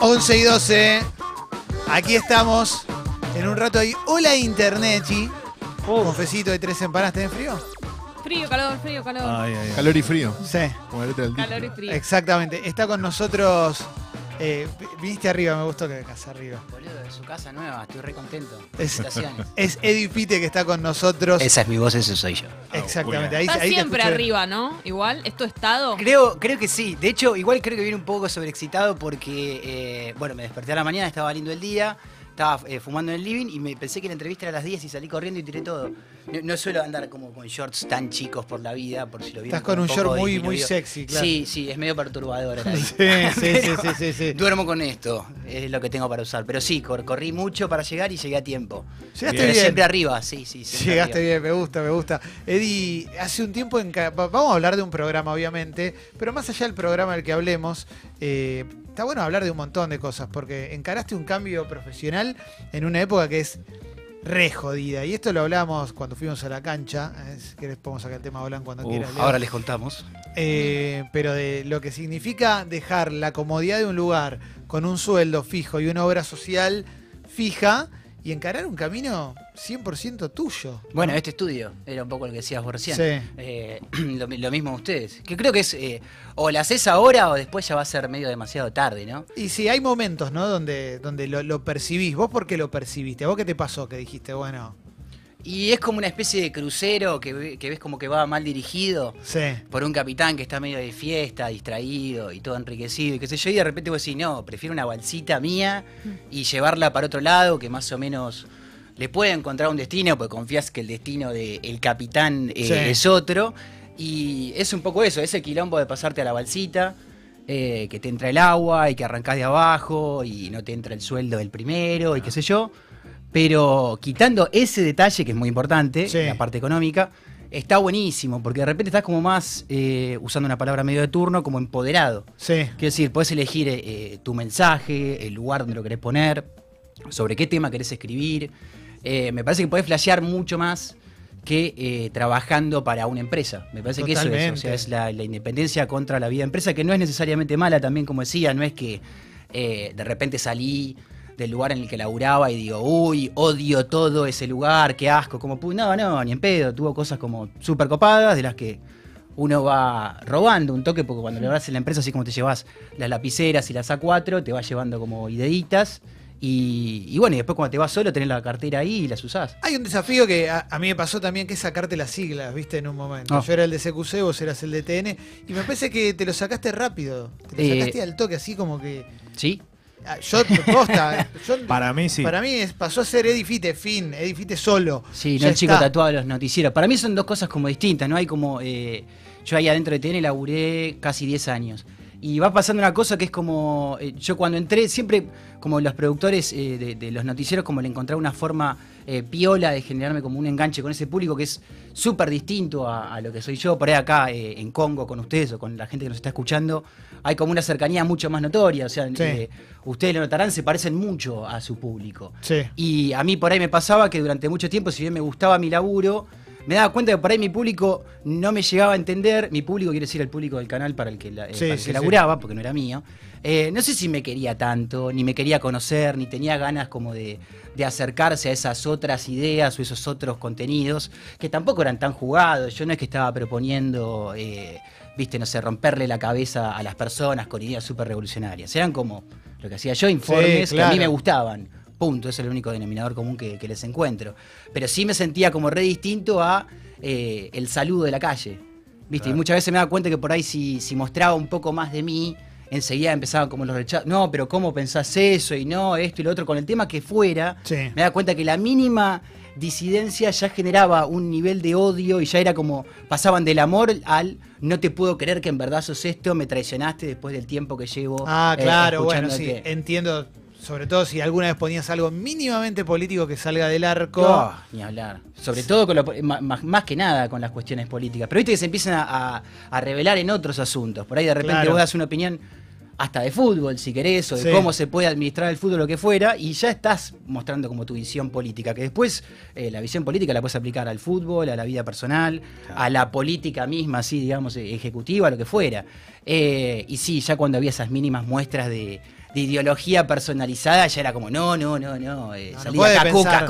11 y 12. Aquí estamos. En un rato ahí. Hola Internet, Chi. Confesito de tres empanadas. ¿Tenés frío? Frío, calor, frío, calor. Ay, ay, ay. Calor y frío. Sí. Como la letra del calor y frío. Exactamente. Está con nosotros. Eh, viniste arriba, me gustó que vengas arriba. Boludo, de su casa nueva, estoy re contento. Es- Felicitaciones. Es Eddie Pite que está con nosotros. Esa es mi voz, ese soy yo. Exactamente. Ahí, Está ahí te siempre escuché. arriba, ¿no? Igual, ¿es tu estado? Creo, creo que sí. De hecho, igual creo que viene un poco sobreexcitado porque, eh, bueno, me desperté a la mañana, estaba lindo el día, estaba eh, fumando en el living y me pensé que la entrevista era a las 10 y salí corriendo y tiré todo. No, no suelo andar como con shorts tan chicos por la vida, por si lo vieron Estás con un short muy, muy sexy, claro. Sí, sí, es medio perturbador. Sí, sí, sí, sí, sí, sí. Duermo con esto, es lo que tengo para usar. Pero sí, cor- corrí mucho para llegar y llegué a tiempo. Llegaste bien. siempre arriba, sí, sí. Llegaste arriba. bien, me gusta, me gusta. Eddie, hace un tiempo, en vamos a hablar de un programa, obviamente, pero más allá del programa del que hablemos, eh, está bueno hablar de un montón de cosas, porque encaraste un cambio profesional en una época que es re jodida. Y esto lo hablamos cuando fuimos a la cancha. eh, si querés, podemos sacar el tema Olan cuando Uf, quieras. Leo. ahora les contamos. Eh, pero de lo que significa dejar la comodidad de un lugar con un sueldo fijo y una obra social fija y encarar un camino 100% tuyo. Bueno, este estudio era un poco lo que decías vos recién. Sí. Eh, lo mismo ustedes. Que creo que es eh, o la haces ahora o después ya va a ser medio demasiado tarde, ¿no? Y sí, hay momentos, ¿no? Donde, donde lo, lo percibís. ¿Vos por qué lo percibiste? ¿A vos qué te pasó que dijiste, bueno, Y es como una especie de crucero que, ve- que ves como que va mal dirigido sí, por un capitán que está medio de fiesta, distraído y todo enriquecido y qué sé yo, y de repente vos decís, no, prefiero una balsita mía y llevarla para otro lado que más o menos le puede encontrar un destino, porque confías que el destino del capitán eh, Sí. es otro. Y es un poco eso, ese quilombo de pasarte a la balsita, eh, que te entra el agua y que arrancás de abajo y no te entra el sueldo del primero y qué sé yo. Pero quitando ese detalle, que es muy importante, Sí. la parte económica, está buenísimo, porque de repente estás como más, eh, usando una palabra medio de turno, como empoderado. sí, Quiero decir, podés elegir eh, tu mensaje, el lugar donde lo querés poner, sobre qué tema querés escribir. Eh, me parece que podés flashear mucho más que eh, trabajando para una empresa. Me parece que eso es, o Totalmente. sea, es la, la independencia contra la vida empresa, que no es necesariamente mala también, como decía, no es que eh, de repente salí del lugar en el que laburaba y digo, uy, odio todo ese lugar, qué asco, como pu-". no, no, ni en pedo, tuvo cosas como súper copadas, de las que uno va robando un toque, porque cuando laburás en la empresa, así como te llevas las lapiceras y las A4, te vas llevando como ideitas, y, y bueno, y después cuando te vas solo tenés la cartera ahí y las usás. Hay un desafío que a, a mí me pasó también, que es sacarte las siglas, ¿viste? En un momento. Ah. Yo era el de CQC, vos eras el de TN, y me parece que te lo sacaste rápido. Te lo Eh, sacaste al toque, así como que... ¿Sí? Ah, Yo, posta, yo- Para mí sí. Para mí es- pasó a ser Edifite, fin, Edifite solo. Sí, Ya no el chico está. tatuado de los noticieros. Para mí son dos cosas como distintas, ¿no? Hay como. eh, yo ahí adentro de TN laburé casi 10 años. Y va pasando una cosa que es como. eh, yo cuando entré, siempre, como los productores eh, de, de los noticieros, como le encontraba una forma eh, piola de generarme como un enganche con ese público que es súper distinto a, a lo que soy yo. Por ahí acá eh, en Congo con ustedes o con la gente que nos está escuchando, hay como una cercanía mucho más notoria. O sea, Sí. eh, ustedes lo notarán, se parecen mucho a su público. Sí. Y a mí por ahí me pasaba que durante mucho tiempo, si bien me gustaba mi laburo, me daba cuenta que por ahí mi público no me llegaba a entender. Mi público quiere decir el público del canal para el que, la- eh, Sí, para el sí, que sí. laburaba, porque no era mío. Eh, no sé si me quería tanto, ni me quería conocer, ni tenía ganas como de, de acercarse a esas otras ideas o esos otros contenidos que tampoco eran tan jugados. Yo no es que estaba proponiendo, eh, viste, no sé, romperle la cabeza a las personas con ideas súper revolucionarias. Eran como lo que hacía yo, informes que a mí me gustaban. Punto, es el único denominador común que, que les encuentro. Pero sí me sentía como re distinto a eh, el saludo de la calle. ¿Viste? Y muchas veces me daba cuenta que por ahí si, si mostraba un poco más de mí, enseguida empezaban como los rechazos. No, pero ¿cómo pensás eso? Y no, esto y lo otro. Con el tema que fuera, Sí. me daba cuenta que la mínima disidencia ya generaba un nivel de odio y ya era como pasaban del amor al no te puedo creer que en verdad sos esto, me traicionaste después del tiempo que llevo. Ah, eh, claro, bueno, sí, escuchándote". entiendo. Sobre todo si alguna vez ponías algo mínimamente político que salga del arco. No, ni hablar. Sobre todo con lo, más, más que nada con las cuestiones políticas. Pero viste que se empiezan a, a- revelar en otros asuntos. Por ahí de repente Claro. vos das una opinión hasta de fútbol, si querés, o de Sí. cómo se puede administrar el fútbol, lo que fuera, y ya estás mostrando como tu visión política, que después eh, la visión política la puedes aplicar al fútbol, a la vida personal, a la política misma, así, digamos, ejecutiva, lo que fuera. Eh, y sí, ya cuando había esas mínimas muestras de, de ideología personalizada, ya era como, no, no, no, no. eh, No, no salía puede acá, pensar.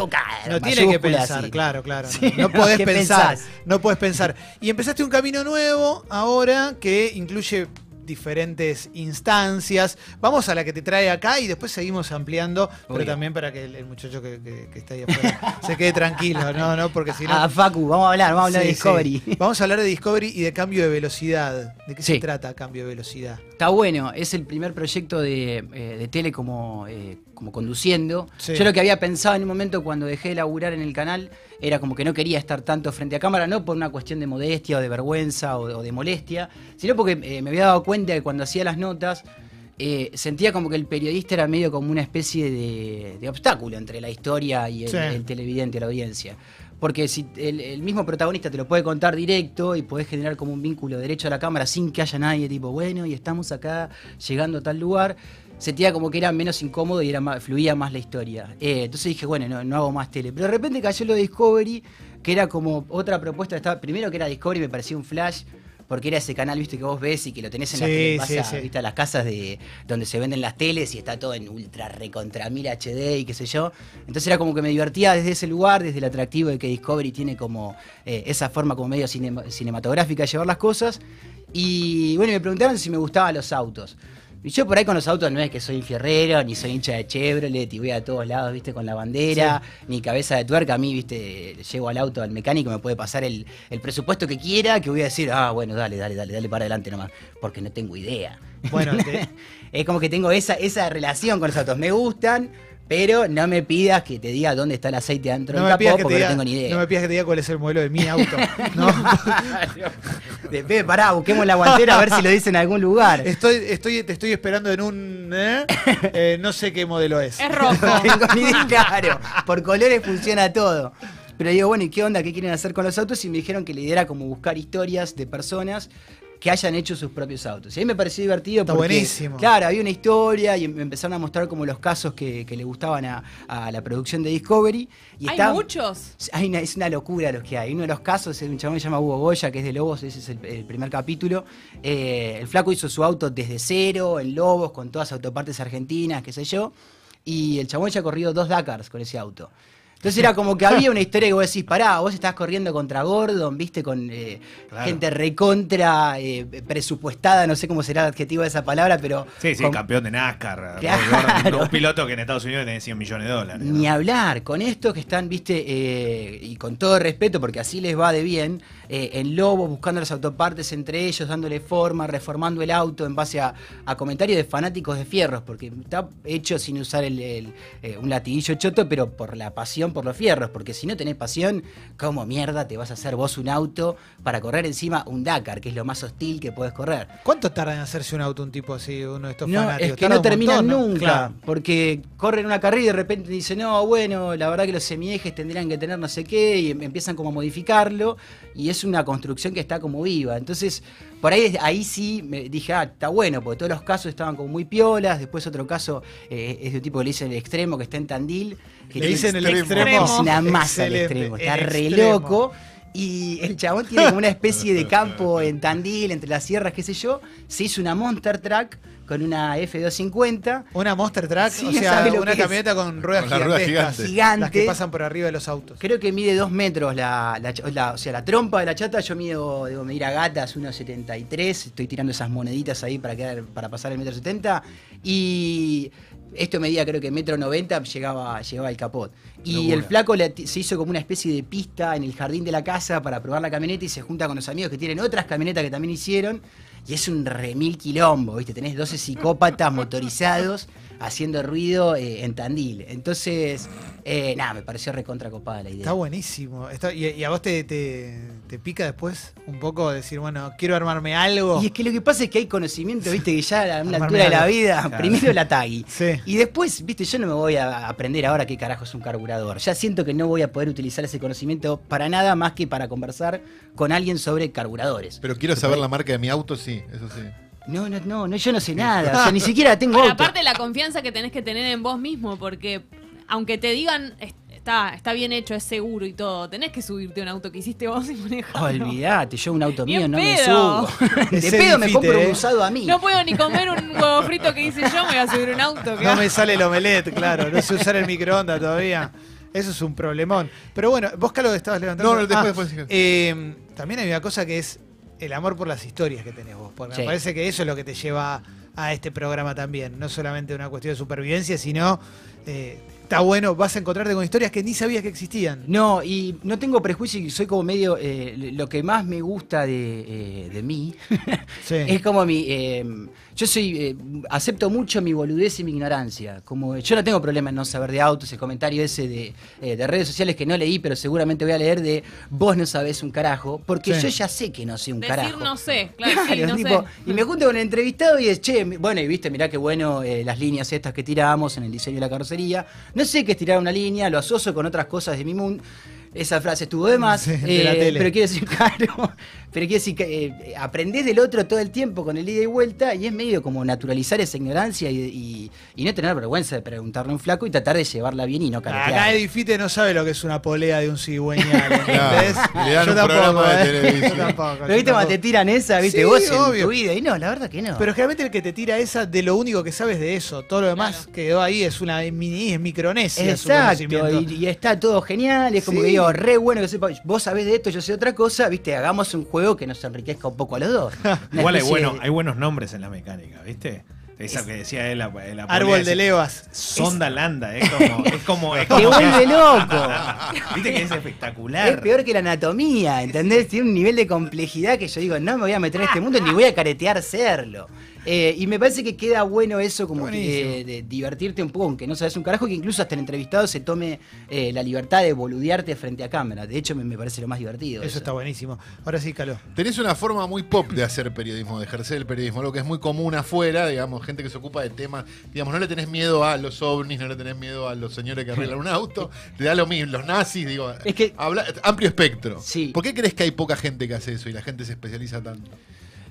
No tiene que pensar, así. claro, claro. Sí, no, no podés ¿qué pensar. pensás? No podés pensar. Y empezaste un camino nuevo ahora que incluye diferentes instancias. Vamos a la que te trae acá y después seguimos ampliando, pero también para que el, el muchacho que, que- que está ahí afuera se quede tranquilo, no, no, porque si no. Ah, Facu, vamos a hablar, vamos a hablar de Discovery. sí. Vamos a hablar de Discovery y de cambio de velocidad. ¿De qué se trata cambio de velocidad? Está bueno, es el primer proyecto de, eh, de tele como, eh, como conduciendo. Sí. Yo lo que había pensado en un momento cuando dejé de laburar en el canal era como que no quería estar tanto frente a cámara, no por una cuestión de modestia o de vergüenza o de, o de molestia, sino porque eh, me había dado cuenta que cuando hacía las notas eh, sentía como que el periodista era medio como una especie de, de obstáculo entre la historia y el, Sí. el televidente, la audiencia. Porque si el, el mismo protagonista te lo puede contar directo y podés generar como un vínculo derecho a la cámara sin que haya nadie, tipo, bueno, y estamos acá llegando a tal lugar, sentía como que era menos incómodo y era más, fluía más la historia. Eh, entonces dije, bueno, no, no hago más tele. Pero de repente cayó lo de Discovery, que era como otra propuesta. Estaba, primero que era Discovery, me parecía un flash. Porque era ese canal, viste, que vos ves y que lo tenés en las, Sí, tele- vas sí, a- sí. viste, a las casas de donde se venden las teles y está todo en ultra recontra 1000 HD y qué sé yo. Entonces era como que me divertía desde ese lugar, desde el atractivo de que Discovery tiene como eh, esa forma como medio cinema- cinematográfica de llevar las cosas. Y bueno, me preguntaron si me gustaban los autos. Y yo por ahí con los autos no es que soy fierrero, ni soy hincha de Chevrolet, y voy a todos lados, viste, con la bandera, ni cabeza de tuerca. A mí, viste, llego al auto, al mecánico, me puede pasar el, el presupuesto que quiera, que voy a decir, ah, bueno, dale, dale, dale, dale para adelante nomás, porque no tengo idea. Bueno, te- Es como que tengo esa, esa relación con los autos. Me gustan, pero no me pidas que te diga dónde está el aceite dentro no, del me pidas capó que te porque diga, no tengo ni idea. no me pidas que te diga cuál es el modelo de mi auto. ¿no? Después, pará, busquemos la guantera a ver si lo dice en algún lugar. Estoy, estoy, te estoy esperando en un. ¿eh? Eh, no sé qué modelo es. Es rojo. No tengo ni idea, claro. Por colores funciona todo. Pero digo, bueno, ¿y qué onda? ¿Qué quieren hacer con los autos? Y me dijeron que la idea era como buscar historias de personas que hayan hecho sus propios autos. Y a mí me pareció divertido Está porque, buenísimo. claro, había una historia y me empezaron a mostrar como los casos que, que le gustaban a, a la producción de Discovery. Y Hay está- muchos. hay una- es una locura los que hay. Uno de los casos es un chabón que se llama Hugo Goya, que es de Lobos, ese es el, el primer capítulo. Eh, el flaco hizo su auto desde cero, en Lobos, con todas autopartes argentinas, qué sé yo. Y el chabón ya ha corrido dos Dakars con ese auto. Entonces era como que había una historia que vos decís, pará, vos estás corriendo contra Gordon, viste, con eh, Claro. gente recontra eh, presupuestada, no sé cómo será el adjetivo de esa palabra, pero... Sí, sí, con- campeón de NASCAR. Claro. Un piloto que en Estados Unidos tiene 100 millones de dólares. ¿no? Ni hablar, con estos que están, viste, eh, y con todo respeto, porque así les va de bien, en Lobos, buscando las autopartes entre ellos, dándole forma, reformando el auto en base a, a comentarios de fanáticos de fierros, porque está hecho sin usar el, el, un latiguillo choto, pero por la pasión por los fierros, porque si no tenés pasión, ¿cómo mierda te vas a hacer vos un auto para correr encima un Dakar, que es lo más hostil que puedes correr? ¿Cuánto tarda en hacerse un auto un tipo así, uno de estos No, fanáticos? es que Tarda no terminan nunca. Claro. Porque corren una carrera y de repente dicen, no, bueno, la verdad que los semiejes tendrían que tener no sé qué, y em- empiezan como a modificarlo, y es una construcción que está como viva. Entonces, por ahí, ahí sí me dije, ah, está bueno, porque todos los casos estaban como muy piolas. Después otro caso eh, es de un tipo que le dicen el extremo, que está en Tandil. Que Le dicen el extremo. extremo. es una masa el Excelente, extremo, está el re extremo. loco. Y el chabón tiene como una especie de campo en Tandil, entre las sierras, qué sé yo. Se hizo una Monster Truck con una F250. Una Monster Truck, Sí, o sea, ¿sabe lo una es? camioneta con ruedas Con gigantescas. gigante. Las que pasan por arriba de los autos. Creo que mide dos metros la, la ch- la- o sea, la trompa de la chata. Yo mido, debo medir a gatas 1,73. Estoy tirando esas moneditas ahí para, quedar, para pasar el metro 70. Y esto medía creo que metro 90, llegaba, llegaba el capot. Y el flaco le- se hizo como una especie de pista en el jardín de la casa para probar la camioneta y se junta con los amigos que tienen otras camionetas que también hicieron. Y es un remil quilombo, ¿viste? Tenés 12 psicópatas motorizados haciendo ruido eh, en Tandil. Entonces, eh, nada, me pareció recontra copada la idea. Está buenísimo. Está- y, y a vos te, te, te pica después un poco decir, bueno, quiero armarme algo. Y es que lo que pasa es que hay conocimiento, viste, que ya a una altura de la vida, Claro. primero la tagui. Sí. Y después, viste, yo no me voy a aprender ahora qué carajo es un carburador. Ya siento que no voy a poder utilizar ese conocimiento para nada más que para conversar con alguien sobre carburadores. Pero quiero saber la marca de mi auto, sí, eso sí. No, no, no, no yo no sé nada. O sea, ni siquiera tengo Pero auto. aparte la confianza que tenés que tener en vos mismo, porque aunque te digan, est- está, está bien hecho, es seguro y todo. Tenés que subirte a un auto que hiciste vos y manejarlo. Olvídate, yo un auto mío no me subo. De pedo me compro ¿eh? un usado a mí. No puedo ni comer un huevo frito que hice yo, me voy a subir un auto. ¿qué No me sale el omelette, claro. No sé usar el microondas todavía. Eso es un problemón. Pero bueno, vos, Carlos, estabas levantando. No, no, después, después, sí. eh, también hay una cosa que es el amor por las historias que tenés vos. Porque Sí. me parece que eso es lo que te lleva a este programa también. No solamente una cuestión de supervivencia, sino. eh, está bueno, vas a encontrarte con historias que ni sabías que existían. No, y no tengo prejuicio y soy como medio. eh, lo que más me gusta de, eh, de mí Sí. es como mi. Yo soy. eh, acepto mucho mi boludez y mi ignorancia. Como yo no tengo problema en no saber de autos, el comentario ese de, eh, de redes sociales que no leí, pero seguramente voy a leer de vos no sabés un carajo, porque Sí. yo ya sé que no sé un Decir carajo. no sé, claro, sí, Claro, no tipo, sé. Y me junto con el entrevistado y es, che, bueno, y viste, mirá qué bueno eh, las líneas estas que tiramos en el diseño de la carrocería. No sé qué es tirar una línea, lo asocio con otras cosas de mi mundo. Esa frase estuvo de más, Sí, de la eh, tele. pero quiero decir, claro, pero quiero decir que eh, aprendés del otro todo el tiempo con el ida y vuelta y es medio como naturalizar esa ignorancia y, y- y no tener vergüenza de preguntarle a un flaco y tratar de llevarla bien y no Acá caretear. Edifite no sabe lo que es una polea de un cigüeñal, ¿entendés? Claro, le dan Yo un tampoco, de ¿eh? televisión. Yo tampoco, Pero yo viste cuando te tiran esa, viste, Sí, vos en obvio. tu vida y no, la verdad que no. Pero generalmente el que te tira esa de lo único que sabes de eso, todo lo demás Claro. quedó ahí, es una mini, es micronesia. Exacto, y, y está todo genial, es como Sí. que digo, re bueno que sepa, vos sabés de esto, yo sé otra cosa, viste, hagamos un juego que nos enriquezca un poco a los dos. Igual hay, bueno, de- hay buenos nombres en la mecánica, ¿viste? Esa que decía él, la, la Árbol de levas. Sonda Landa, es como. Es como, es Te como vuelve loco. Viste que es espectacular. Es peor que la anatomía, ¿entendés? Tiene un nivel de complejidad que yo digo, no me voy a meter en este mundo ni voy a caretear serlo. Eh, y me parece que queda bueno eso, como que, eh, de divertirte un poco, aunque no sabes un carajo, que incluso hasta el entrevistado se tome eh, la libertad de boludearte frente a cámara. De hecho, me, me parece lo más divertido. Eso está buenísimo. Ahora sí, Caló. Tenés una forma muy pop de hacer periodismo, de ejercer el periodismo, lo que es muy común afuera, digamos, gente que se ocupa de temas, digamos, no le tenés miedo a los ovnis, no le tenés miedo a los señores que arreglan un auto, te da lo mismo, los nazis, digo, Es que- habla- amplio espectro. Sí. ¿Por qué crees que hay poca gente que hace eso y la gente se especializa tanto?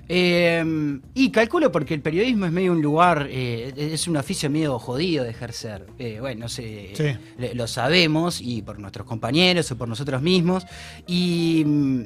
Eh, y calculo porque el periodismo es medio un lugar, eh, es un oficio medio jodido de ejercer. Eh, bueno, no sé, Sí. lo sabemos y por nuestros compañeros o por nosotros mismos. Y mm,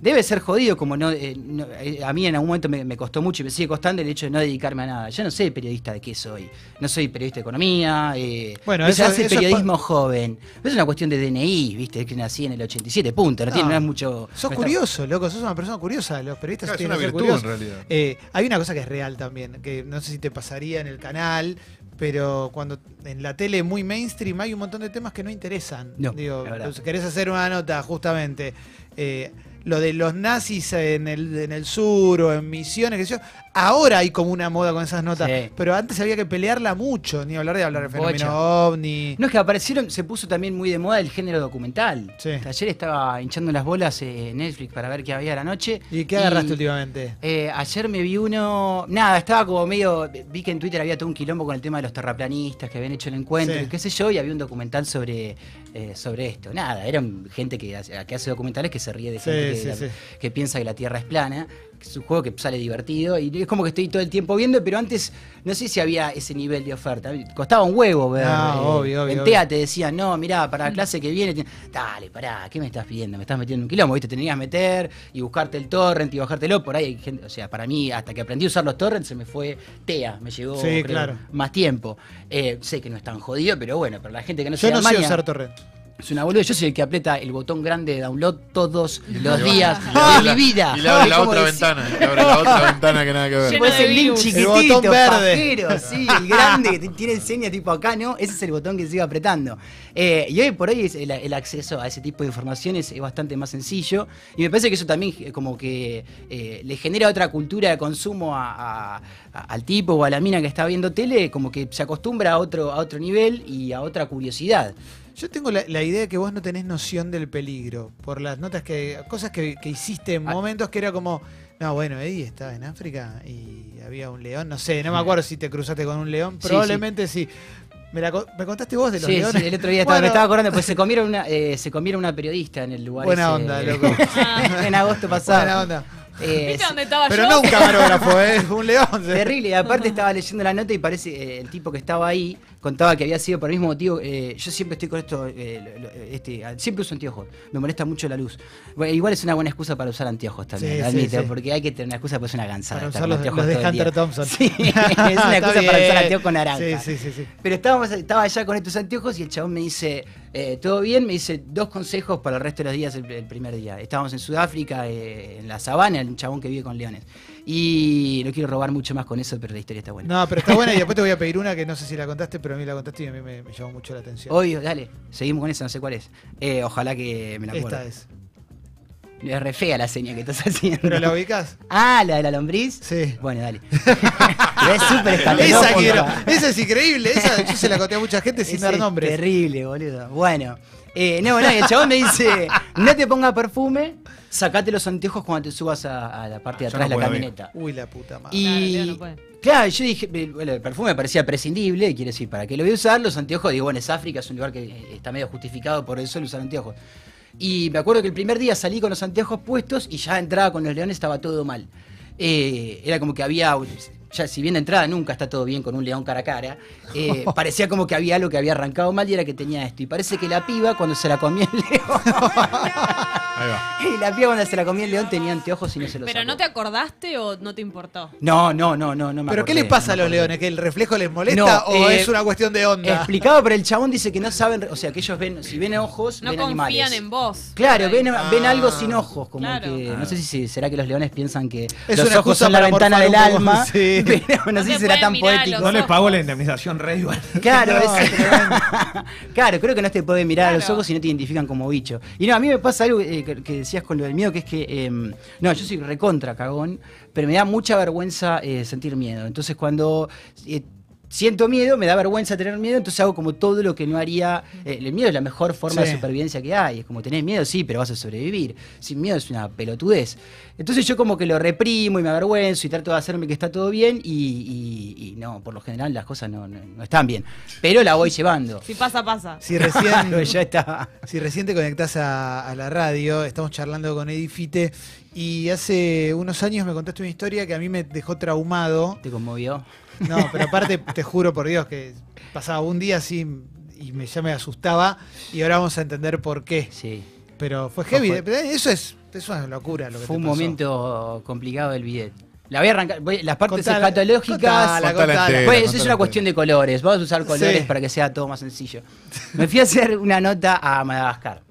debe ser jodido, como no, eh, no- eh, a mí en algún momento me, me costó mucho y me sigue costando el hecho de no dedicarme a nada. Yo no soy periodista de qué soy. No soy periodista de economía. Eh, Bueno, se eso- hace eso es periodismo joven. Es una cuestión de DNI, ¿viste? Es que nací en el 87, punto. No, tiene No. no es mucho. Sos está- curioso, loco, sos una persona curiosa. Los periodistas Claro, es tienen una virtud, en curiosos. realidad. Eh, hay una cosa que es real también, que no sé si te pasaría en el canal, pero cuando en la tele muy mainstream hay un montón de temas que no interesan. No, Digo, querés hacer una nota justamente. eh, lo de los nazis en el, en el sur o en misiones, sé yo. Ahora hay como una moda con esas notas, Sí. pero antes había que pelearla mucho, ni hablar de hablar de fenómeno Bocha. ovni. No, es que aparecieron, se puso también muy de moda el género documental. Sí. Ayer estaba hinchando las bolas en Netflix para ver qué había a la noche. ¿Y qué agarraste últimamente? Eh, ayer me vi uno. Nada, estaba como medio. Vi que en Twitter había todo un quilombo con el tema de los terraplanistas que habían hecho el encuentro Sí. y qué sé yo, y había un documental sobre, eh, sobre esto. Nada, eran gente que hace, que hace documentales que se ríe de gente que piensa que la Tierra es plana. Es un juego que sale divertido y es como que estoy todo el tiempo viendo, pero antes no sé si había ese nivel de oferta. Costaba un huevo ver. No, eh, obvio, obvio, en obvio. TEA te decían, no, mirá, para la clase que viene. Dale, pará, ¿qué me estás pidiendo? Me estás metiendo en un quilombo, ¿viste? Te tenías que meter y buscarte el torrent y bajártelo. Por ahí hay gente, o sea, para mí, hasta que aprendí a usar los torrents, se me fue TEA, me llegó Sí, creo, claro. más tiempo. Eh, sé que no es tan jodido, pero bueno, para la gente que no Yo no sé usar torrent. Es una boluda. Yo soy el que aprieta el botón grande de download todos los días de la- mi vida. Y le abre la otra decir- ventana. y Le abre la otra ventana que nada que ver. Lleno Tipo, es de el link virus. El chiquitito, botón verde. pajero, sí, el grande que tiene enseña tipo acá, ¿no? Ese es el botón que se sigue apretando. Eh, y hoy por hoy es el, el acceso a ese tipo de informaciones es bastante más sencillo. Y me parece que eso también eh, como que eh, le genera otra cultura de consumo a- a- a- al tipo o a la mina que está viendo tele, como que se acostumbra a otro, a otro nivel y a otra curiosidad. Yo tengo la, la idea de que vos no tenés noción del peligro por las notas que. cosas que, que hiciste en Ah. momentos que era como. No, bueno, Eddie estaba en África y había un león. No sé, no me acuerdo si te cruzaste con un león. Probablemente sí. Me, la me contaste vos de los Sí, leones. sí, el otro día estaba, Bueno, me estaba acordando, pues se comieron una, eh, se comieron una periodista en el lugar Buena ese, onda, loco. en agosto pasado. Buena onda. Eh, ¿Viste dónde estaba Pero yo? no un camarógrafo, ¿eh? un león. Terrible, y aparte estaba leyendo la nota y parece eh, el tipo que estaba ahí contaba que había sido por el mismo motivo. eh, yo siempre estoy con esto, eh, este, siempre uso anteojos, me molesta mucho la luz. Bueno, igual es una buena excusa para usar anteojos también, Sí, admito, sí. porque hay que tener una excusa, pues es una cansada. Para usar los, anteojos los de. Hunter Thompson. Sí, es una excusa para usar anteojos con naranja. Sí, sí, sí. sí. Pero estábamos, estaba allá con estos anteojos y el chabón me dice, eh, ¿todo bien? Me dice dos consejos para el resto de los días el, el primer día. Estábamos en Sudáfrica, eh, en la sabana, un chabón que vive con leones. Y no quiero robar mucho más con eso, pero la historia está buena. No, pero está buena y después te voy a pedir una que no sé si la contaste, pero a mí la contaste y a mí me, me llamó mucho la atención. Obvio, dale, seguimos con esa, no sé cuál es. Eh, ojalá que me la acuerde. Esta es. Es re fea la seña que estás haciendo. ¿Pero la ubicas? Ah, la de la lombriz. Sí. Bueno, dale. Es súper. Esa quiero. Esa es increíble. Esa yo se la conté a mucha gente sin Ese dar es nombres. Terrible, boludo. Bueno. Eh, no, no, y el chabón me dice, no te pongas perfume, sacate los anteojos cuando te subas a, a la parte de atrás no de la camioneta. Uy, la puta madre. Claro, Y Leo no puede. claro, yo dije, eh, bueno, el perfume me parecía prescindible, quiere decir, ¿para qué lo voy a usar? Los anteojos, digo, bueno, es África, es un lugar que eh, está medio justificado por el sol usar anteojos. Y me acuerdo que el primer día salí con los anteojos puestos y ya entraba con los leones, estaba todo mal. Eh, era como que había, ya si bien entrada nunca está todo bien con un león cara a cara, eh, parecía como que había algo que había arrancado mal y era que tenía esto. Y parece que la piba, cuando se la comía el león, Ahí va. y la piba cuando se la comía el león tenía anteojos y no se los ¿Pero sacó. no te acordaste o no te importó? No, no, no, no, no me ¿Pero qué acordé, les pasa no a me los acordé. leones? ¿Que el reflejo les molesta No, o eh, es una cuestión de onda? Explicado, pero el chabón dice que no saben, o sea, que ellos ven, si ven ojos, No ven confían animales. en vos. Claro, ven, Ah. ven algo sin ojos, como Claro. que no sé si se- será que los leones piensan que Es los una ojos excusa son la para ventana del morfar un poco, alma, sí. pero no, No sé si te será pueden tan mirar a poético. los No le ojos. pago la indemnización Rey. Claro, No, es- claro, creo que no te pueden mirar a los Claro. ojos y no te identifican como bicho. Y no, a mí me pasa algo eh, que, decías con lo del miedo, que es que, eh, no, yo soy recontra cagón, pero me da mucha vergüenza eh, sentir miedo. Entonces cuando eh, siento miedo, me da vergüenza tener miedo, entonces hago como todo lo que no haría. eh, el miedo es la mejor forma Sí. de supervivencia que hay. Es como tenés miedo, sí, pero vas a sobrevivir. Sin miedo es una pelotudez. Entonces yo como que lo reprimo y me avergüenzo y trato de hacerme que está todo bien y, y- y no, por lo general las cosas no, no- no están bien. Pero la voy llevando. Si pasa, pasa. Si recién, ya está. si recién te conectás a, a la radio, estamos charlando con Edifite y hace unos años me contaste una historia que a mí me dejó traumado. ¿Te conmovió? No, pero aparte te juro por Dios que pasaba un día así y me, ya me asustaba y ahora vamos a entender por qué. Sí. Pero fue heavy. Eh, Eso es, eso es una locura lo que Fue te un pasó. momento complicado del bidet. La voy a arrancar. voy- las partes Contala, escatológicas. contala, Contala contala. entera. Pues eso es una cuestión de colores. Vamos a usar colores Sí. para que sea todo más sencillo. Me fui a hacer una nota a Madagascar.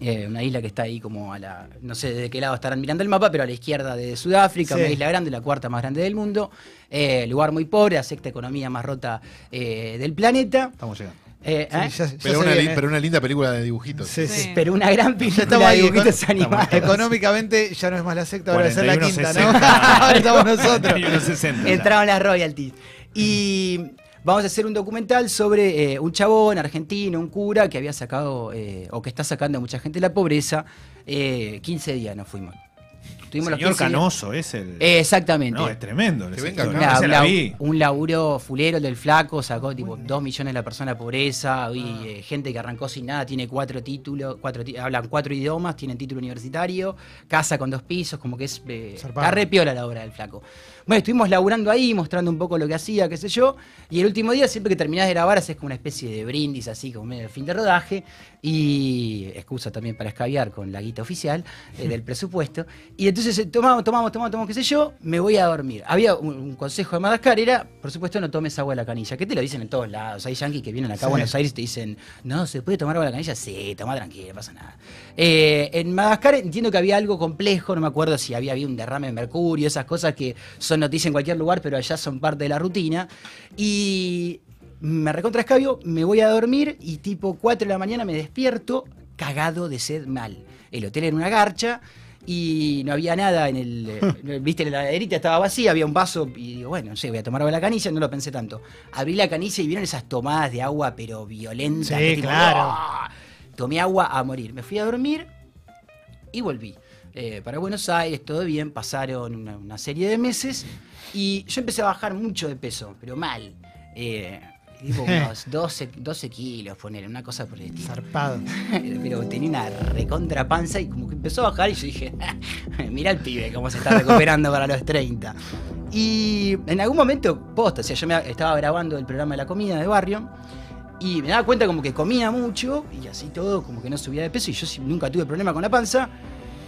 Eh, una isla que está ahí como a la. No sé de qué lado estarán mirando el mapa, pero a la izquierda de Sudáfrica, Sí. una isla grande, la cuarta más grande del mundo. Eh, lugar muy pobre, la sexta economía más rota eh, del planeta. Estamos llegando. Eh, Sí, ¿eh? ya- ya Pero una, pero linda película de dibujitos. Sí, sí. Pero una gran Ya película estamos de dibujitos econ- animados. Económicamente ya no es más la secta, ahora ser la quinta, ¿no? 41.60. ahora estamos nosotros. 41.60 ya. Entraron las royalties. Y vamos a hacer un documental sobre eh, un chabón argentino, un cura que había sacado, eh, o que está sacando a mucha gente de la pobreza. Eh, 15 días nos fuimos. Tuvimos los Señor 15 días- Canoso es el. Eh, exactamente. no, es tremendo. Que venga acá. Un, la lau- vi. un laburo fulero del flaco, sacó tipo 2 millones de la persona de pobreza, vi Ah. eh, gente que arrancó sin nada, tiene cuatro títulos, cuatro hablan cuatro idiomas, tienen título universitario, casa con dos pisos, como que es eh, Zarpado. está re piola la obra del flaco. Bueno, estuvimos laburando ahí, mostrando un poco lo que hacía, qué sé yo, y el último día, siempre que terminás de grabar, haces como una especie de brindis, así como medio de fin de rodaje, y excusa también para escabiar con la guita oficial eh, del presupuesto, y entonces eh, tomamos, tomamos, tomamos, tomamos, qué sé yo, me voy a dormir. Había un, un consejo de Madagascar, era, por supuesto, no tomes agua de la canilla, que te lo dicen en todos lados, hay yanquis que vienen acá a Sí. Buenos Aires y te dicen, no, ¿se puede tomar agua de la canilla? Sí, toma tranquilo, no pasa nada. Eh, en Madagascar entiendo que había algo complejo, no me acuerdo si había habido un derrame de mercurio, esas cosas que son noticias en cualquier lugar, pero allá son parte de la rutina. Y me recontra escabio, me voy a dormir y tipo 4 de la mañana me despierto cagado de sed mal. El hotel era una garcha y no había nada en el. eh, Viste, la heladerita estaba vacía, había un vaso y digo, bueno, no sé, voy a tomar la canilla, no lo pensé tanto. Abrí la canilla y vieron esas tomadas de agua, pero violentas. Sí, tipo, claro. ¡ah! Tomé agua a morir. Me fui a dormir y volví. Eh, para Buenos Aires, todo bien, pasaron una, una serie de meses y yo empecé a bajar mucho de peso, pero mal. Eh, tipo unos 12, 12 kilos, poner, una cosa por el estilo. Zarpado. Pero tenía una recontra panza y como que empezó a bajar y yo dije, mira el pibe cómo se está recuperando para los 30. Y en algún momento, posta, o sea, yo me estaba grabando el programa de la comida de barrio y me daba cuenta como que comía mucho y así todo, como que no subía de peso y yo nunca tuve problema con la panza,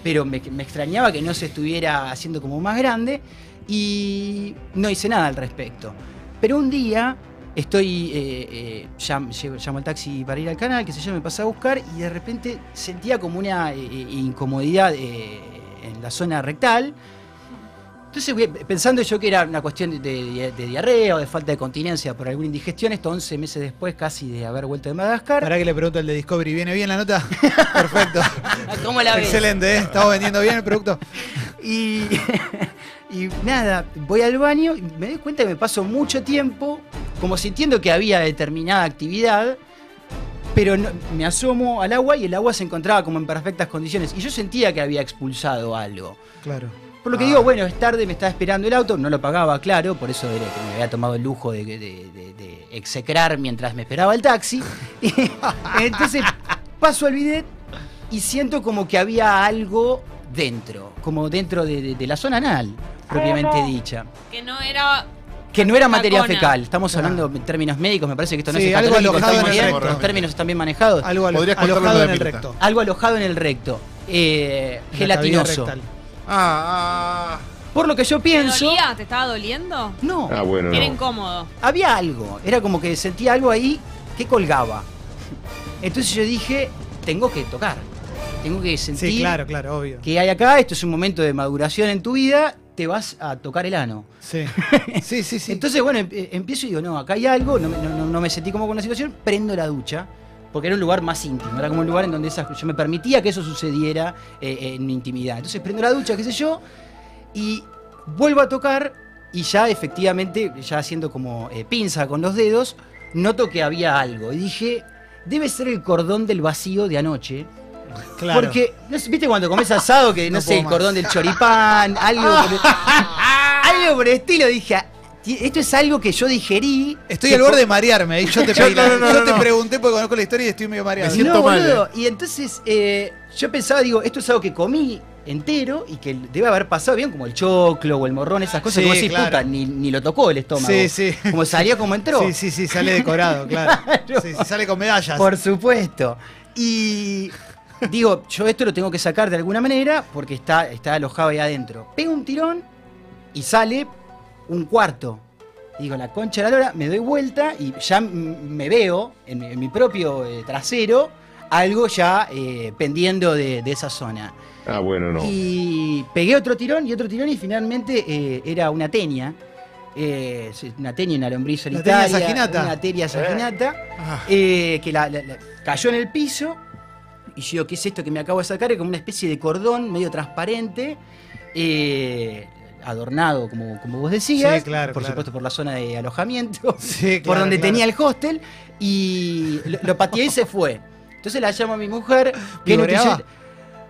pero me, me extrañaba que no se estuviera haciendo como más grande y no hice nada al respecto. Pero un día estoy, eh, eh, llam- llevo- llamo al taxi para ir al canal, que se yo, me pasé a buscar y de repente sentía como una eh, incomodidad en la zona rectal. Entonces, pensando yo que era una cuestión de, de- de diarrea o de falta de continencia por alguna indigestión, esto 11 meses después casi de haber vuelto de Madagascar. Para que le pregunto al de Discovery, ¿viene bien la nota? Perfecto. ¿Cómo la ves? Excelente, ¿eh? Estamos vendiendo bien el producto. Y, y nada, voy al baño y me doy cuenta que me paso mucho tiempo como sintiendo que había determinada actividad, pero no- me asomo al agua y el agua se encontraba como en perfectas condiciones. Y yo sentía que había expulsado algo. Claro. Por lo que digo, bueno, es tarde, me estaba esperando el auto, no lo pagaba, claro, por eso me había tomado el lujo de, de- de- de execrar mientras me esperaba el taxi. Entonces paso al bidet y siento como que había algo dentro, como dentro de, de- de la zona anal, propiamente dicha. Que no era. Que no era materia Cacona. fecal, estamos Ah. hablando en términos médicos, me parece que esto no Sí, es algo alojado en el bien, recto. los términos están bien manejados. Algo alo- alojado en el recto. Algo alojado en el recto, eh, gelatinoso. Ah, ah. Por lo que yo ¿Te pienso... dolía? ¿Te estaba doliendo? No, Ah, bueno, Era no. incómodo. había algo, era como que sentía algo ahí que colgaba. Entonces yo dije, tengo que tocar, tengo que sentir Sí, claro, claro, obvio. que hay acá, esto es un momento de maduración en tu vida, te vas a tocar el ano. Sí. Sí, sí, sí. Entonces, bueno, empiezo y digo, no, acá hay algo, no, me- no- no- no me sentí como con la situación, prendo la ducha. Porque era un lugar más íntimo, era como un lugar en donde esas, yo me permitía que eso sucediera eh, en mi intimidad. Entonces prendo la ducha, qué sé yo, y vuelvo a tocar y ya efectivamente, ya haciendo como eh, pinza con los dedos, noto que había algo. Y dije, debe ser el cordón del vacío de anoche. Claro. Porque, ¿viste cuando comes asado que, no, No sé, el cordón del choripán, algo por, algo por el estilo? Dije, "Ah, ti- esto es algo que yo digerí. Estoy al borde de marearme. Y yo te, Yo- pedí la- no, no, yo no, te no. pregunté porque conozco la historia y estoy medio mareado. Me siento no, mal, boludo. Y entonces eh, yo pensaba, digo, esto es algo que comí entero y que debe haber pasado bien, como el choclo o el morrón, esas cosas Sí, vos decís, claro. puta, ni, ni lo tocó el estómago. Sí, sí. Como salió como entró. Sí, sí, sí, sale decorado, claro. Sí, sí, sale con medallas. Por supuesto. Y digo, yo esto lo tengo que sacar de alguna manera porque está, está alojado ahí adentro. Pego un tirón y sale un cuarto. Digo, la concha de la lora, me doy vuelta y ya me veo en mi, en mi propio eh, trasero algo ya eh, pendiendo de, de esa zona. Ah, bueno, no. Y pegué otro tirón y otro tirón y finalmente eh, era una tenia. Eh, una tenia, una lombriz tenia solitaria. saginata. Una tenia saginata. Ah. eh, que la- la- la- cayó en el piso. Y yo ¿qué es esto que me acabo de sacar? Es como una especie de cordón medio transparente. eh, adornado, como, como vos decías. Sí, claro, Por claro. supuesto, por la zona de alojamiento. Sí, por claro, donde tenía el hostel. Y lo, lo pateé y se fue. Entonces la llamo a mi mujer. que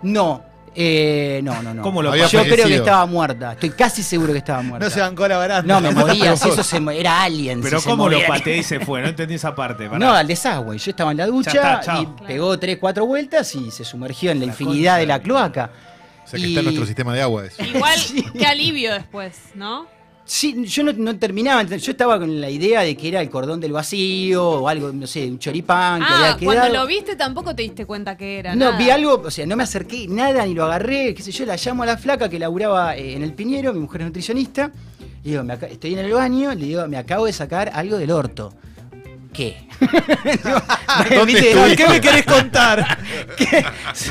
No. Eh, no, no, no. ¿Cómo lo Había Yo creo que estaba muerta. Estoy casi seguro que estaba muerta. No se bancó la barata. No, me moría. si eso se era alien. Pero si se ¿cómo lo pateé y se fue? No entendí esa parte. pará. No, al desagüe. Yo estaba en la ducha está, y pegó tres, cuatro vueltas y se sumergió en la, La infinidad concha de la cloaca. O sea que está en Y- nuestro sistema de agua eso. Igual, Sí. qué alivio después, ¿no? Sí, yo no, no terminaba. Yo estaba con la idea de que era el cordón del vacío o algo, no sé, un choripán que Ah, había quedado. cuando lo viste tampoco te diste cuenta que era. No, nada. vi algo, o sea, no me acerqué nada ni lo agarré, qué sé yo, la llamo a la flaca que laburaba eh, en el Piñero, mi mujer es nutricionista, y digo, me estoy en el baño, le digo, me acabo de sacar algo del orto. ¿Qué? ¿Qué me querés contar? ¿Qué?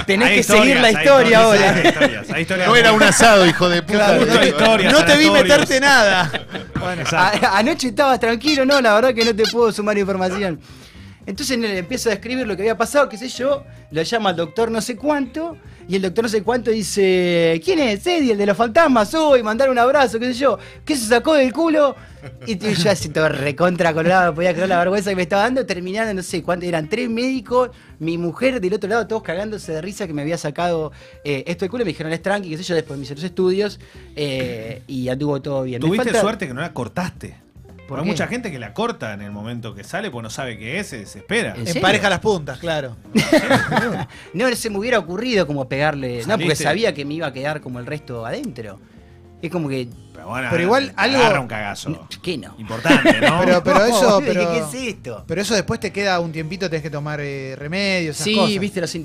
Tenés Hay que seguir la hay historia historias, ahora. hay historias, hay historias No era un asado, hijo de puta. Claro, no te vi meterte nada. Bueno. A- anoche estabas tranquilo, no, la verdad que no te puedo sumar información. Entonces le empiezo a describir lo que había pasado, qué sé yo, lo llama al doctor no sé cuánto, y el doctor no sé cuánto dice, ¿quién es Eddie, el de los fantasmas? Uy, mandar un abrazo, qué sé yo, ¿qué se sacó del culo? Y yo así todo recontra colorado, podía creer la vergüenza que me estaba dando, terminando, no sé cuánto, eran tres médicos, mi mujer del otro lado, todos cagándose de risa que me había sacado eh, esto del culo, me dijeron, es tranqui, qué sé yo, después me hice los estudios, eh, y anduvo todo bien. Tuviste falta- suerte que no la cortaste. ¿Por Hay qué? mucha gente que la corta en el momento que sale, pues no sabe qué es, se desespera. ¿En? Empareja las puntas, claro. No se me hubiera ocurrido como pegarle. No, porque sabía que me iba a quedar como el resto adentro. Es como que. Pero, bueno, Pero igual algo- Agarra un cagazo. ¿Qué no? Importante, ¿no? Pero, eso, pero, ¿Qué es esto? pero eso después te queda un tiempito, tenés que tomar eh, remedios, esas Sí, cosas. viste los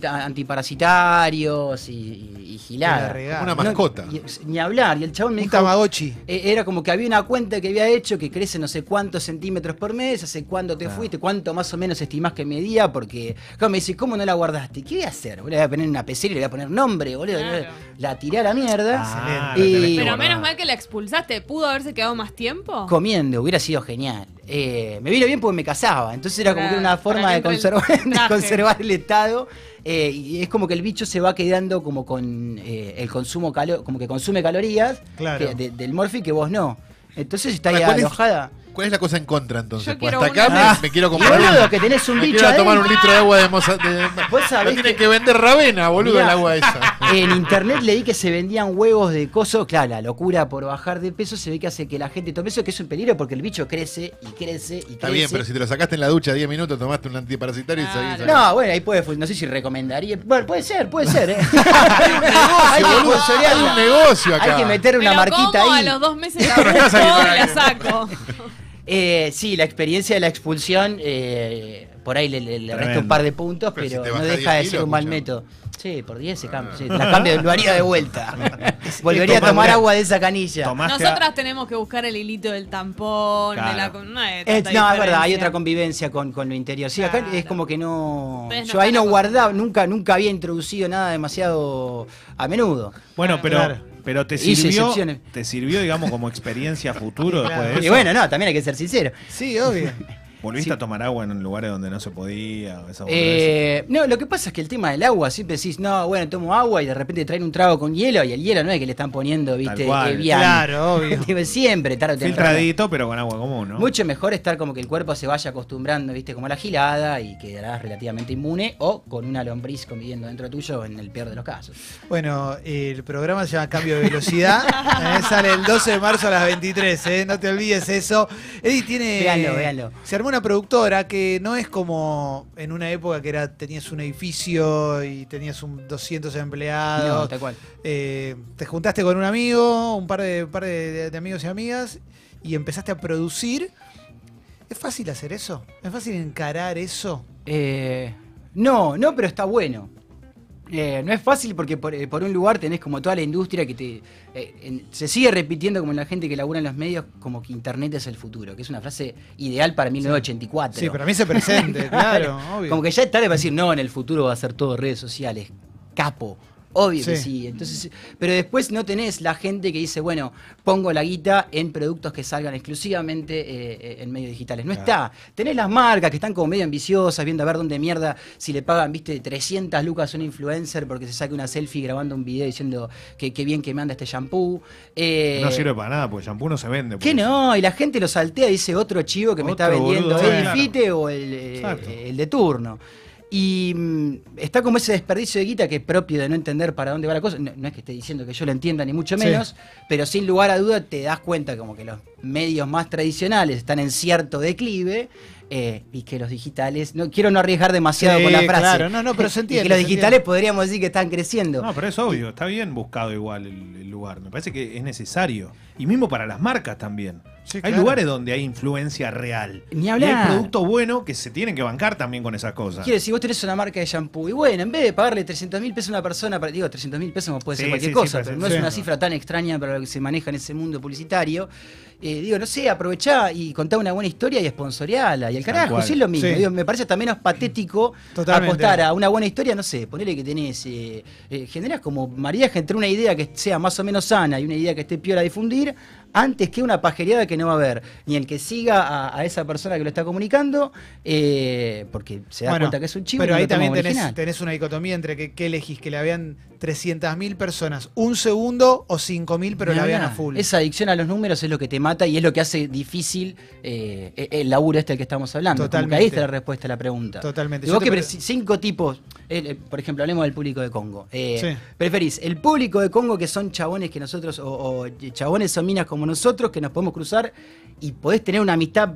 antiparasitarios y, y, regada. Una No, mascota. y- ni hablar. Y el chabón me Un dijo. Tamagotchi. eh, Era como que había una cuenta que había hecho que crece no sé cuántos centímetros por mes, hace cuánto te Claro. fuiste, cuánto más o menos estimás que medía, porque claro, me dice, ¿cómo no la guardaste? ¿Qué voy a hacer? voy a poner en una pecera y le voy a poner nombre, boludo. Claro. La tiré a la mierda. Ah, Y- Pero menos mal que la expulsaste. ¿Pudo haberse quedado más tiempo? comiendo, hubiera sido genial. Eh, me vino bien porque me casaba, entonces era como que una forma de conservar, de traje. conservar el estado. eh, y es como que el bicho se va quedando como con eh, el consumo calo como que consume calorías Claro. que- de- del morfi que vos no. Entonces está ahí Ahora, ¿cuál es- alojada. ¿Cuál es la cosa en contra entonces? Yo Pues quiero hasta acá una- me, me quiero Y comprar boludo, un- que tenés un me bicho quiero tomar un adentro. litro de agua de moza. De, Vos Lo sabés tiene que- que vender Ravena, boludo, Mirá. el agua esa. En internet leí que se vendían huevos de coso. Claro, la locura por bajar de peso se ve que hace que la gente tome eso, que es un peligro porque el bicho crece y crece y crece. Está bien, pero si te lo sacaste en la ducha 10 minutos, tomaste un antiparasitario y Claro. seguís. No, bueno, ahí puede, fu- no sé si recomendaría. Bueno, puede ser, puede ser, ¿eh? Hay que Hay sponsorearla. un negocio acá. Hay que meter una Pero marquita ¿cómo? ahí. A los dos meses a busco y la saco. Eh, sí, la experiencia de la expulsión, eh, por ahí le, le- le resta un par de puntos, Pero pero, si te no deja de 10 ser un mal método. Sí, por 10 se cambia. sí, la cambio, lo haría de vuelta. Volvería a tomar agua de esa canilla. Nosotras tenemos que buscar el hilito del tampón, de la... No, es verdad, hay otra convivencia con, con lo interior. Sí, acá es como que no. Ustedes yo ahí no guardaba, nunca, nunca había introducido nada demasiado a menudo. Bueno, pero, Claro. Pero te sirvió, te sirvió, digamos, como experiencia futuro después de Y eso. bueno, no, también hay que ser sincero. Sí, obvio. ¿Volviste sí. a tomar agua en lugares donde no se podía? Eh, no, lo que pasa es que el tema del agua, siempre decís, no, bueno, tomo agua y de repente traen un trago con hielo y el hielo no es que le están poniendo, viste. Evian. Claro, obvio. Siempre, tarde o temprano. Filtradito, pero con agua común, ¿no? Mucho mejor estar como que el cuerpo se vaya acostumbrando, viste, como a la gilada y quedarás relativamente inmune o con una lombriz conviviendo dentro tuyo en el peor de los casos. Bueno, el programa se llama Cambio de Velocidad. eh, sale el 12 de marzo a las 23, eh, no te olvides eso. Eddie tiene. Véanlo, véanlo. Se armó una productora que no es como en una época que era tenías un edificio y tenías un 200 empleados. No, tal cual. Eh, te juntaste con un amigo, un par de, par de, de amigos y amigas, y empezaste a producir. ¿Es fácil hacer eso? ¿Es fácil encarar eso? Eh, no, no, pero está bueno. Eh, no es fácil porque por, eh, por un lugar tenés como toda la industria que te... eh, en- se sigue repitiendo como la gente que labura en los medios como que Internet es el futuro, que es una frase ideal para 1984. Sí, para mí se presente, claro, obvio. Como que ya es tarde para decir, no, en el futuro va a ser todo redes sociales. Capo. Obvio que Sí. sí. Entonces, pero después no tenés la gente que dice, bueno, pongo la guita en productos que salgan exclusivamente eh, eh, en medios digitales. No está. Tenés las marcas que están como medio ambiciosas, viendo a ver dónde mierda, si le pagan, viste, 300 lucas a un influencer porque se saque una selfie grabando un video diciendo que qué bien que me anda este shampoo. Eh, no sirve para nada, porque el shampoo no se vende. ¿Qué por eso. no? Y la gente lo saltea y dice otro chivo que me está vendiendo boludo, el claro. Fite o el, eh, Exacto. el de turno. Y mm, está como ese desperdicio de guita que es propio de no entender para dónde va la cosa. No, no es que esté diciendo que yo lo entienda, ni mucho Sí. menos, pero sin lugar a duda te das cuenta como que los medios más tradicionales están en cierto declive eh, y que los digitales. No quiero no arriesgar demasiado Sí, con la frase. claro, no, no, pero se Y entiende, que los digitales entiende. podríamos decir que están creciendo. No, pero es obvio, está bien buscado igual el, el lugar. Me parece que es necesario. Y mismo para las marcas también. Sí, hay claro. lugares donde hay influencia real. Ni Y hablar. hay producto bueno que se tienen que bancar también con esas cosas. Quiero decir, vos tenés una marca de shampoo y bueno, en vez de pagarle 300 mil pesos a una persona, para, digo, 300 mil pesos puede ser Sí, cualquier sí, cosa, sí, pero no es una cifra tan extraña para lo que se maneja en ese mundo publicitario. Eh, digo, no sé, aprovechá y contá una buena historia y sponsoreala. Y el carajo, sí es lo mismo. Sí. Digo, me parece hasta menos patético Totalmente. apostar a una buena historia, no sé, ponele que tenés, eh, eh, generás como maridaje entre una idea que sea más o menos sana y una idea que esté peor a difundir, antes que una pajereada que no va a haber ni el que siga a, a esa persona que lo está comunicando, eh, porque se da Bueno, cuenta que es un chivo. Pero ahí también tenés, tenés una dicotomía entre que, qué elegís, que le habían 300.000 personas, un segundo o 5.000, pero la vean a full. Esa adicción a los números es lo que te mata y es lo que hace difícil eh, el laburo este del que estamos hablando. Totalmente. ahí está la respuesta a la pregunta. Totalmente. Y vos que pre- cinco tipos, eh, eh, por ejemplo, hablemos del público de Congo. Eh, Sí. ¿Preferís el público de Congo que son chabones que nosotros, o, o chabones o minas como nosotros, que nos podemos cruzar y podés tener una amistad,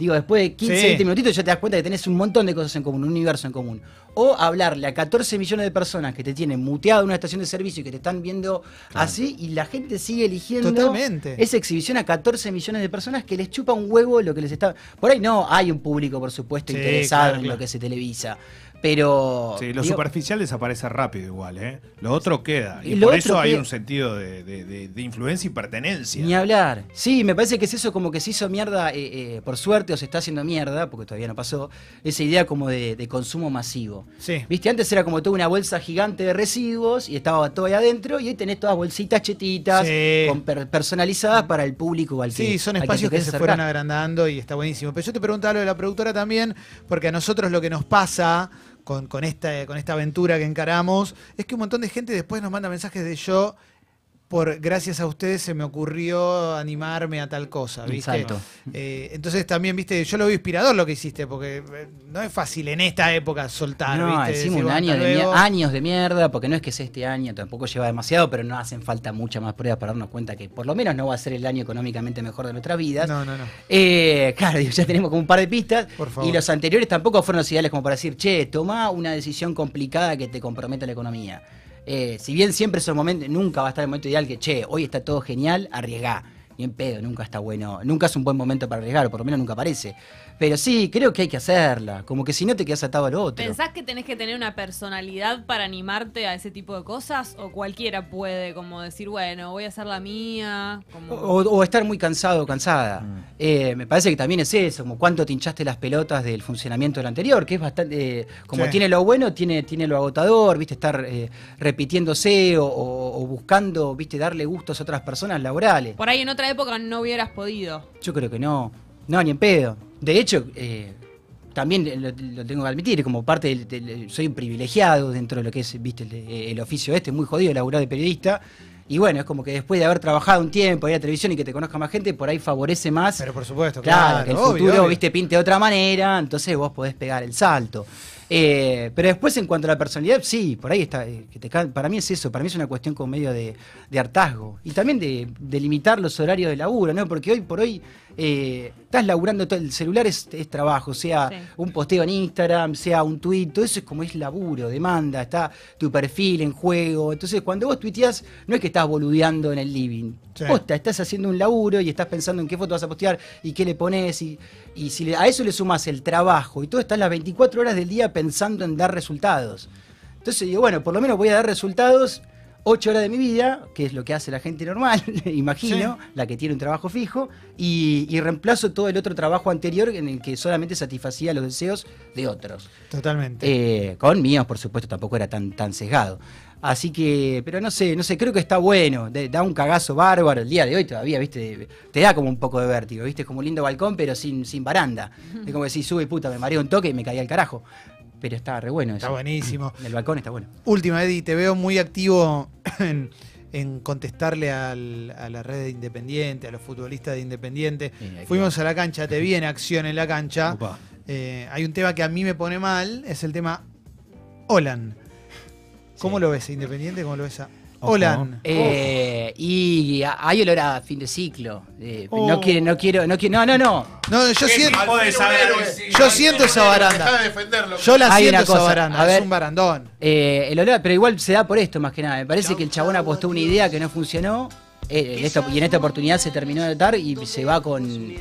digo, después de 15, Sí. 20 minutitos ya te das cuenta que tenés un montón de cosas en común, un universo en común? O hablarle a 14 millones de personas que te tienen muteado en una estación de servicio y que te están viendo así y la gente sigue eligiendo Totalmente. esa exhibición a 14 millones de personas que les chupa un huevo lo que les está... Por ahí no, hay un público, por supuesto, Sí, interesado claro, en claro. lo que se televisa. Pero... Sí, lo digo, superficial desaparece rápido igual, ¿eh? Lo otro queda. Y, por eso hay queda. un sentido de, de- influencia y pertenencia. Ni hablar. Sí, me parece que es eso como que se hizo mierda, eh, eh, por suerte, o se está haciendo mierda, porque todavía no pasó, esa idea como de, de consumo masivo. Sí. Viste, antes era como toda una bolsa gigante de residuos y estaba todo ahí adentro y hoy tenés todas bolsitas chetitas Sí. con per- personalizadas para el público al que Sí, son espacios que se fueron agrandando y está buenísimo. Pero yo te preguntaba lo de la productora también, porque a nosotros lo que nos pasa con, con esta, con esta aventura que encaramos es que un montón de gente después nos manda mensajes de yo. Por, gracias a ustedes se me ocurrió animarme a tal cosa, ¿viste? Exacto. Eh, entonces también, viste, yo lo veo inspirador lo que hiciste, porque eh, no es fácil en esta época soltar, No, ¿viste? Decir, un año de, luego. años de mierda, porque no es que sea este año, tampoco lleva demasiado, pero no hacen falta muchas más pruebas para darnos cuenta que por lo menos no va a ser el año económicamente mejor de nuestras vidas. No, no, no. Eh, claro, ya tenemos como un par de pistas. Por favor. Y los anteriores tampoco fueron los ideales como para decir, che, toma una decisión complicada que te comprometa la economía. Eh, si bien siempre es el momento, nunca va a estar el momento ideal que, che, hoy está todo genial, arriesgá. Ni en pedo, nunca está bueno, nunca es un buen momento para arriesgar, o por lo menos nunca parece. Pero sí, creo que hay que hacerla, como que si no te quedas atado a lo otro. ¿Pensás que tenés que tener una personalidad para animarte a ese tipo de cosas? ¿O cualquiera puede como decir, bueno, voy a hacer la mía? Como... O, o estar muy cansado o cansada. Mm. Eh, me parece que también es eso, como cuánto te hinchaste las pelotas del funcionamiento del anterior, que es bastante. eh, como Sí. tiene lo bueno, tiene, tiene lo agotador, viste, estar eh, repitiéndose o, o- o buscando, viste, darle gustos a otras personas laborales. Por ahí en otra época no hubieras podido. Yo creo que no. No, ni en pedo. De hecho, eh, también lo, lo tengo que admitir, como parte del, del- Soy un privilegiado dentro de lo que es, viste, el, el oficio este, muy jodido, laburar de periodista. Y bueno, es como que después de haber trabajado un tiempo, ir a televisión y que te conozca más gente, por ahí favorece más. Pero por supuesto, Claro, claro. que el obvio, futuro, obvio. viste, pinte de otra manera, entonces vos podés pegar el salto. Eh, pero después, en cuanto a la personalidad, sí, por ahí está. eh, que te ca- para mí es eso, para mí es una cuestión como medio de, de hartazgo. Y también de, de limitar los horarios de laburo, ¿no? Porque hoy por hoy eh, estás laburando todo, el celular es, es trabajo, sea Sí. un posteo en Instagram, sea un tweet, todo eso es como es laburo, demanda, está tu perfil en juego. Entonces, cuando vos tuiteás, no es que estás boludeando en el living. Sí. Estás haciendo un laburo y estás pensando en qué foto vas a postear y qué le pones. Y, y si a eso le sumas el trabajo y todo, estás las 24 horas del día pensando en dar resultados. Entonces digo, bueno, por lo menos voy a dar resultados 8 horas de mi vida, que es lo que hace la gente normal, imagino, la que tiene un trabajo fijo, y, y reemplazo todo el otro trabajo anterior en el que solamente satisfacía los deseos de otros. Totalmente. Eh, con míos, por supuesto, tampoco era tan, tan sesgado. Así que, pero no sé, no sé, creo que está bueno. de- da un cagazo bárbaro el día de hoy todavía, viste, te da como un poco de vértigo, viste, es como un lindo balcón, pero sin, sin baranda. Es como decir, sube puta, me mareo un toque y me caía al carajo. Pero está re bueno eso. Está buenísimo. El balcón está bueno. Última, Eddie, te veo muy activo en, en contestarle al- a la red de Independiente, a los futbolistas de Independiente. Sí, Fuimos a la cancha, te vi en acción en la cancha. Eh, hay un tema que a mí me pone mal, es el tema Olan. ¿Cómo Sí. lo ves a Independiente? ¿Cómo lo ves a. Olan? Eh, y hay olor a fin de ciclo. Eh, Oh. No quiero, no quiero, no quiero, no, no, no. No, yo siento, tipo de saber? yo siento esa baranda. Deja de defenderlo. Yo la Hay siento esa baranda, a es un barandón. Eh, el olor, pero igual se da por esto más que nada. Me parece que el chabón apostó una idea que no funcionó. eh, en esta- y en esta oportunidad se terminó de notar y se va con,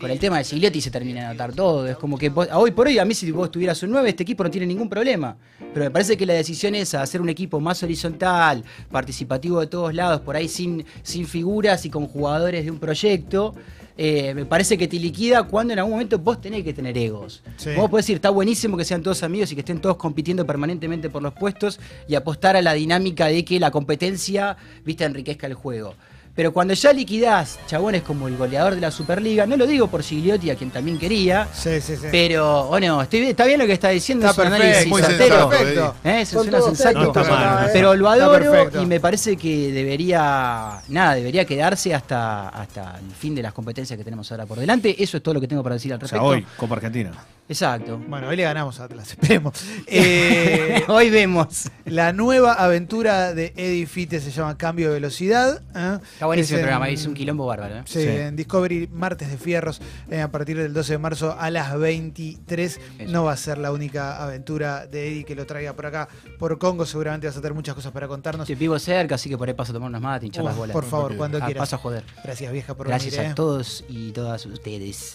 con el tema de Sigliotti se termina de notar todo. Es como que vos- hoy por hoy, a mí si vos tuvieras un 9, este equipo no tiene ningún problema. Pero me parece que la decisión es hacer un equipo más horizontal, participativo de todos lados, por ahí sin, sin figuras y con jugadores de un proyecto. eh, me parece que te liquida cuando en algún momento vos tenés que tener egos. Sí. Vos podés decir, está buenísimo que sean todos amigos y que estén todos compitiendo permanentemente por los puestos y apostar a la dinámica de que la competencia, viste, enriquezca el juego. Pero cuando ya liquidás chabones como el goleador de la Superliga, no lo digo por Sigliotti, a quien también quería, Sí, sí, sí. pero, bueno, estoy está bien lo que está diciendo, Está es un perfecto, análisis muy certero. sensato, perfecto. ¿Eh? Se suena sensato. No está mal. Pero lo adoro y me parece que debería, nada, debería quedarse hasta, hasta el fin de las competencias que tenemos ahora por delante. Eso es todo lo que tengo para decir al O sea, respecto. hoy, Copa Argentina. Exacto. Bueno, hoy le ganamos a Atlas, esperemos. Eh, hoy vemos. la nueva aventura de Eddie Fite se llama Cambio de Velocidad. ¿eh? Está buenísimo Es el programa, es un quilombo bárbaro. ¿eh? Sí, Sí. en Discovery Martes de Fierros eh, a partir del 12 de marzo a las 23. Eso. No va a ser la única aventura de Eddie que lo traiga por acá, por Congo. Seguramente vas a tener muchas cosas para contarnos. Te vivo cerca, así que por ahí paso a tomar unas mates, hinchar las bolas. por favor, cuando Ah, quieras. paso a joder. Gracias, vieja, por Gracias venir. a ¿eh? todos y todas ustedes.